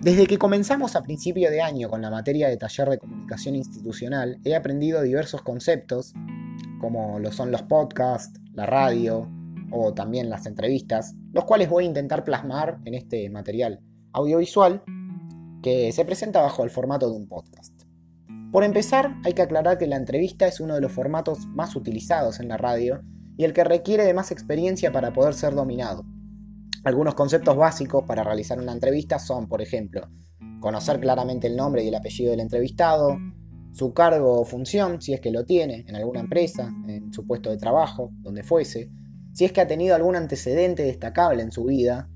Desde que comenzamos a principio de año con la materia de taller de comunicación institucional, he aprendido diversos conceptos, como lo son los podcasts, la radio o también las entrevistas, los cuales voy a intentar plasmar en este material audiovisual que se presenta bajo el formato de un podcast. Por empezar, hay que aclarar que la entrevista es uno de los formatos más utilizados en la radio y el que requiere de más experiencia para poder ser dominado. Algunos conceptos básicos para realizar una entrevista son, por ejemplo, conocer claramente el nombre y el apellido del entrevistado, su cargo o función, si es que lo tiene, en alguna empresa, en su puesto de trabajo, donde fuese, si es que ha tenido algún antecedente destacable en su vida.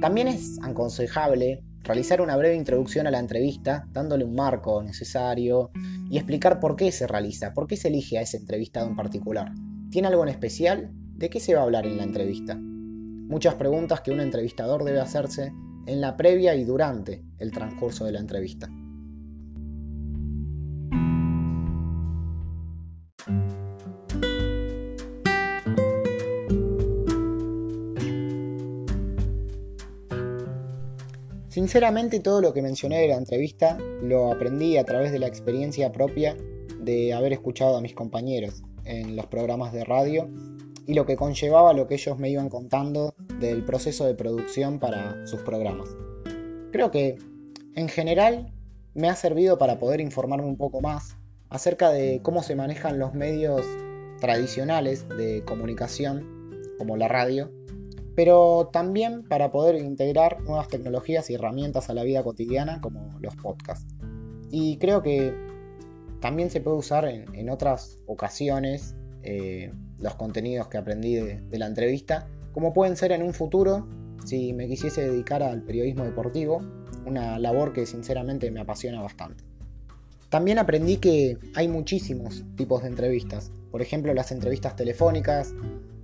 También es aconsejable realizar una breve introducción a la entrevista, dándole un marco necesario y explicar por qué se realiza, por qué se elige a ese entrevistado en particular. ¿Tiene algo en especial? ¿De qué se va a hablar en la entrevista? Muchas preguntas que un entrevistador debe hacerse en la previa y durante el transcurso de la entrevista. Sinceramente todo lo que mencioné de la entrevista lo aprendí a través de la experiencia propia de haber escuchado a mis compañeros en los programas de radio y lo que conllevaba lo que ellos me iban contando del proceso de producción para sus programas. Creo que en general me ha servido para poder informarme un poco más acerca de cómo se manejan los medios tradicionales de comunicación como la radio pero también para poder integrar nuevas tecnologías y herramientas a la vida cotidiana como los podcasts. Y creo que también se puede usar en, otras ocasiones eh, los contenidos que aprendí de, la entrevista, como pueden ser en un futuro si me quisiese dedicar al periodismo deportivo, una labor que sinceramente me apasiona bastante. También aprendí que hay muchísimos tipos de entrevistas, por ejemplo las entrevistas telefónicas,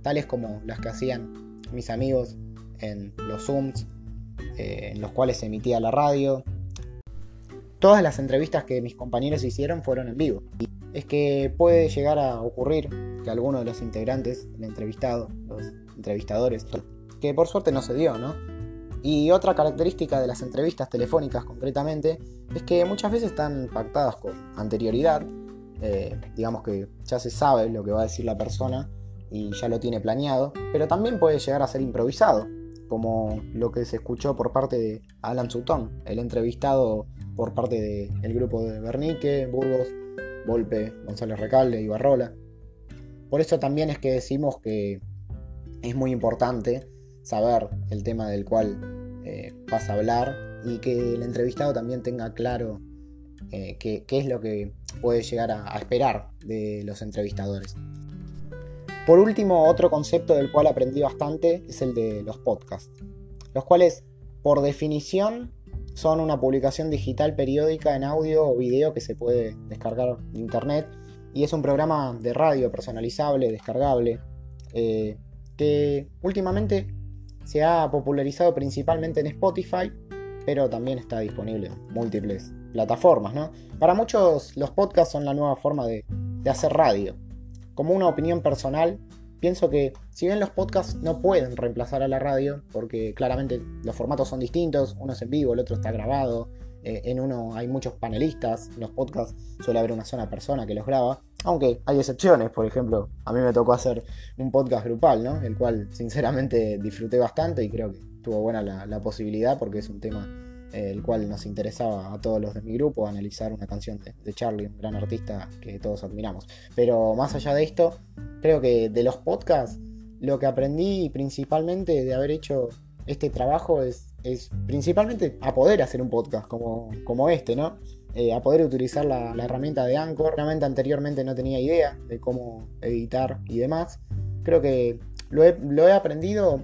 tales como las que hacían mis amigos en los Zooms eh, en los cuales se emitía la radio. Todas las entrevistas que mis compañeros hicieron fueron en vivo. Es que puede llegar a ocurrir que alguno de los integrantes, el entrevistado, los entrevistadores, que por suerte no se dio, ¿no? Y otra característica de las entrevistas telefónicas concretamente es que muchas veces están pactadas con anterioridad, eh, digamos que ya se sabe lo que va a decir la persona y ya lo tiene planeado, pero también puede llegar a ser improvisado, como lo que se escuchó por parte de Alan Sutton, el entrevistado por parte del grupo de Bernique, Burgos, Volpe, González Recalde y Barrola. Por eso también es que decimos que es muy importante saber el tema del cual eh, vas a hablar y que el entrevistado también tenga claro eh, qué, es lo que puede llegar a esperar de los entrevistadores. Por último, otro concepto del cual aprendí bastante es el de los podcasts, los cuales, por definición, son una publicación digital periódica en audio o video que se puede descargar de internet y es un programa de radio personalizable, descargable, eh, que últimamente se ha popularizado principalmente en Spotify, pero también está disponible en múltiples plataformas. ¿no? Para muchos los podcasts son la nueva forma de hacer radio como una opinión personal, pienso que si bien los podcasts no pueden reemplazar a la radio, porque claramente los formatos son distintos, uno es en vivo, el otro está grabado, eh, en uno hay muchos panelistas, los podcasts suele haber una sola persona que los graba, aunque hay excepciones, por ejemplo, a mí me tocó hacer un podcast grupal, ¿no? El cual sinceramente disfruté bastante y creo que tuvo buena la posibilidad porque es un tema el cual nos interesaba a todos los de mi grupo analizar una canción de, Charlie, un gran artista que todos admiramos. Pero más allá de esto, creo que de los podcasts, lo que aprendí principalmente de haber hecho este trabajo es, es principalmente a poder hacer un podcast como, como este, ¿no? Eh, a poder utilizar la, herramienta de Anchor. Realmente anteriormente no tenía idea de cómo editar y demás. Creo que lo he, aprendido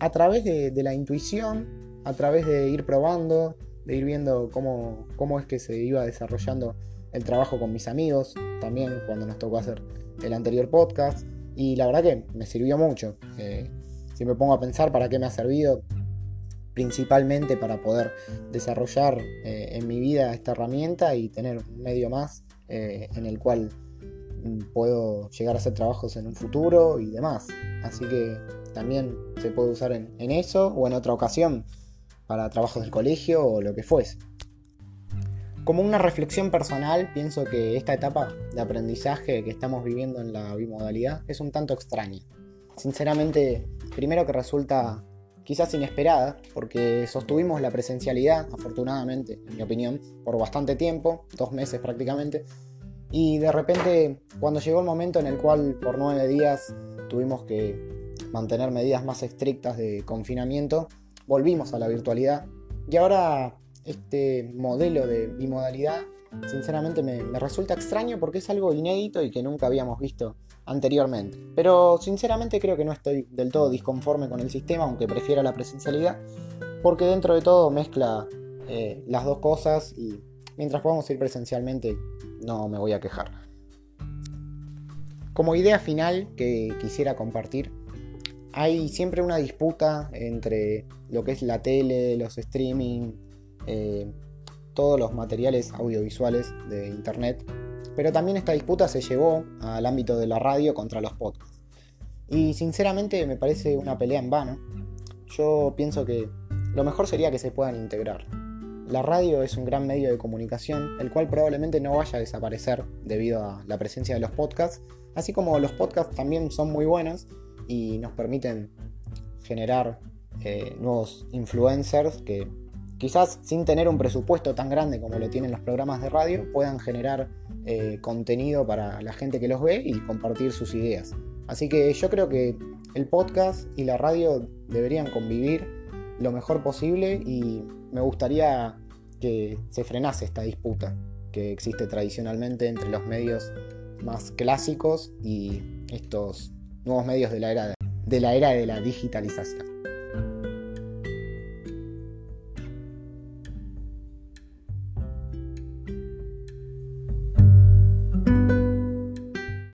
a través de la intuición a través de ir probando, de ir viendo cómo, cómo es que se iba desarrollando el trabajo con mis amigos, también cuando nos tocó hacer el anterior podcast. Y la verdad que me sirvió mucho. Eh, si me pongo a pensar para qué me ha servido, principalmente para poder desarrollar eh, en mi vida esta herramienta y tener un medio más eh, en el cual mm, puedo llegar a hacer trabajos en un futuro y demás. Así que también se puede usar en eso o en otra ocasión para trabajos del colegio o lo que fuese. Como una reflexión personal, pienso que esta etapa de aprendizaje que estamos viviendo en la bimodalidad es un tanto extraña. Sinceramente, primero que resulta quizás inesperada, porque sostuvimos la presencialidad, afortunadamente, en mi opinión, por bastante tiempo, dos meses prácticamente, y de repente, cuando llegó el momento en el cual por nueve días tuvimos que mantener medidas más estrictas de confinamiento, volvimos a la virtualidad. Y ahora este modelo de bimodalidad, sinceramente me, resulta extraño porque es algo inédito y que nunca habíamos visto anteriormente. Pero sinceramente creo que no estoy del todo disconforme con el sistema, aunque prefiera la presencialidad, porque dentro de todo mezcla eh, las dos cosas y mientras podamos ir presencialmente no me voy a quejar. Como idea final que quisiera compartir, hay siempre una disputa entre lo que es la tele, los streaming, eh, todos los materiales audiovisuales de internet pero también esta disputa se llevó al ámbito de la radio contra los podcasts. Y sinceramente me parece una pelea en vano. Yo pienso que lo mejor sería que se puedan integrar. La radio es un gran medio de comunicación, el cual probablemente no vaya a desaparecer debido a la presencia de los podcasts, así como los podcasts también son muy buenos y nos permiten generar eh, nuevos influencers que quizás sin tener un presupuesto tan grande como lo tienen los programas de radio, puedan generar eh, contenido para la gente que los ve y compartir sus ideas. Así que yo creo que el podcast y la radio deberían convivir lo mejor posible y me gustaría que se frenase esta disputa que existe tradicionalmente entre los medios más clásicos y estos nuevos medios de la era de la, era de la digitalización.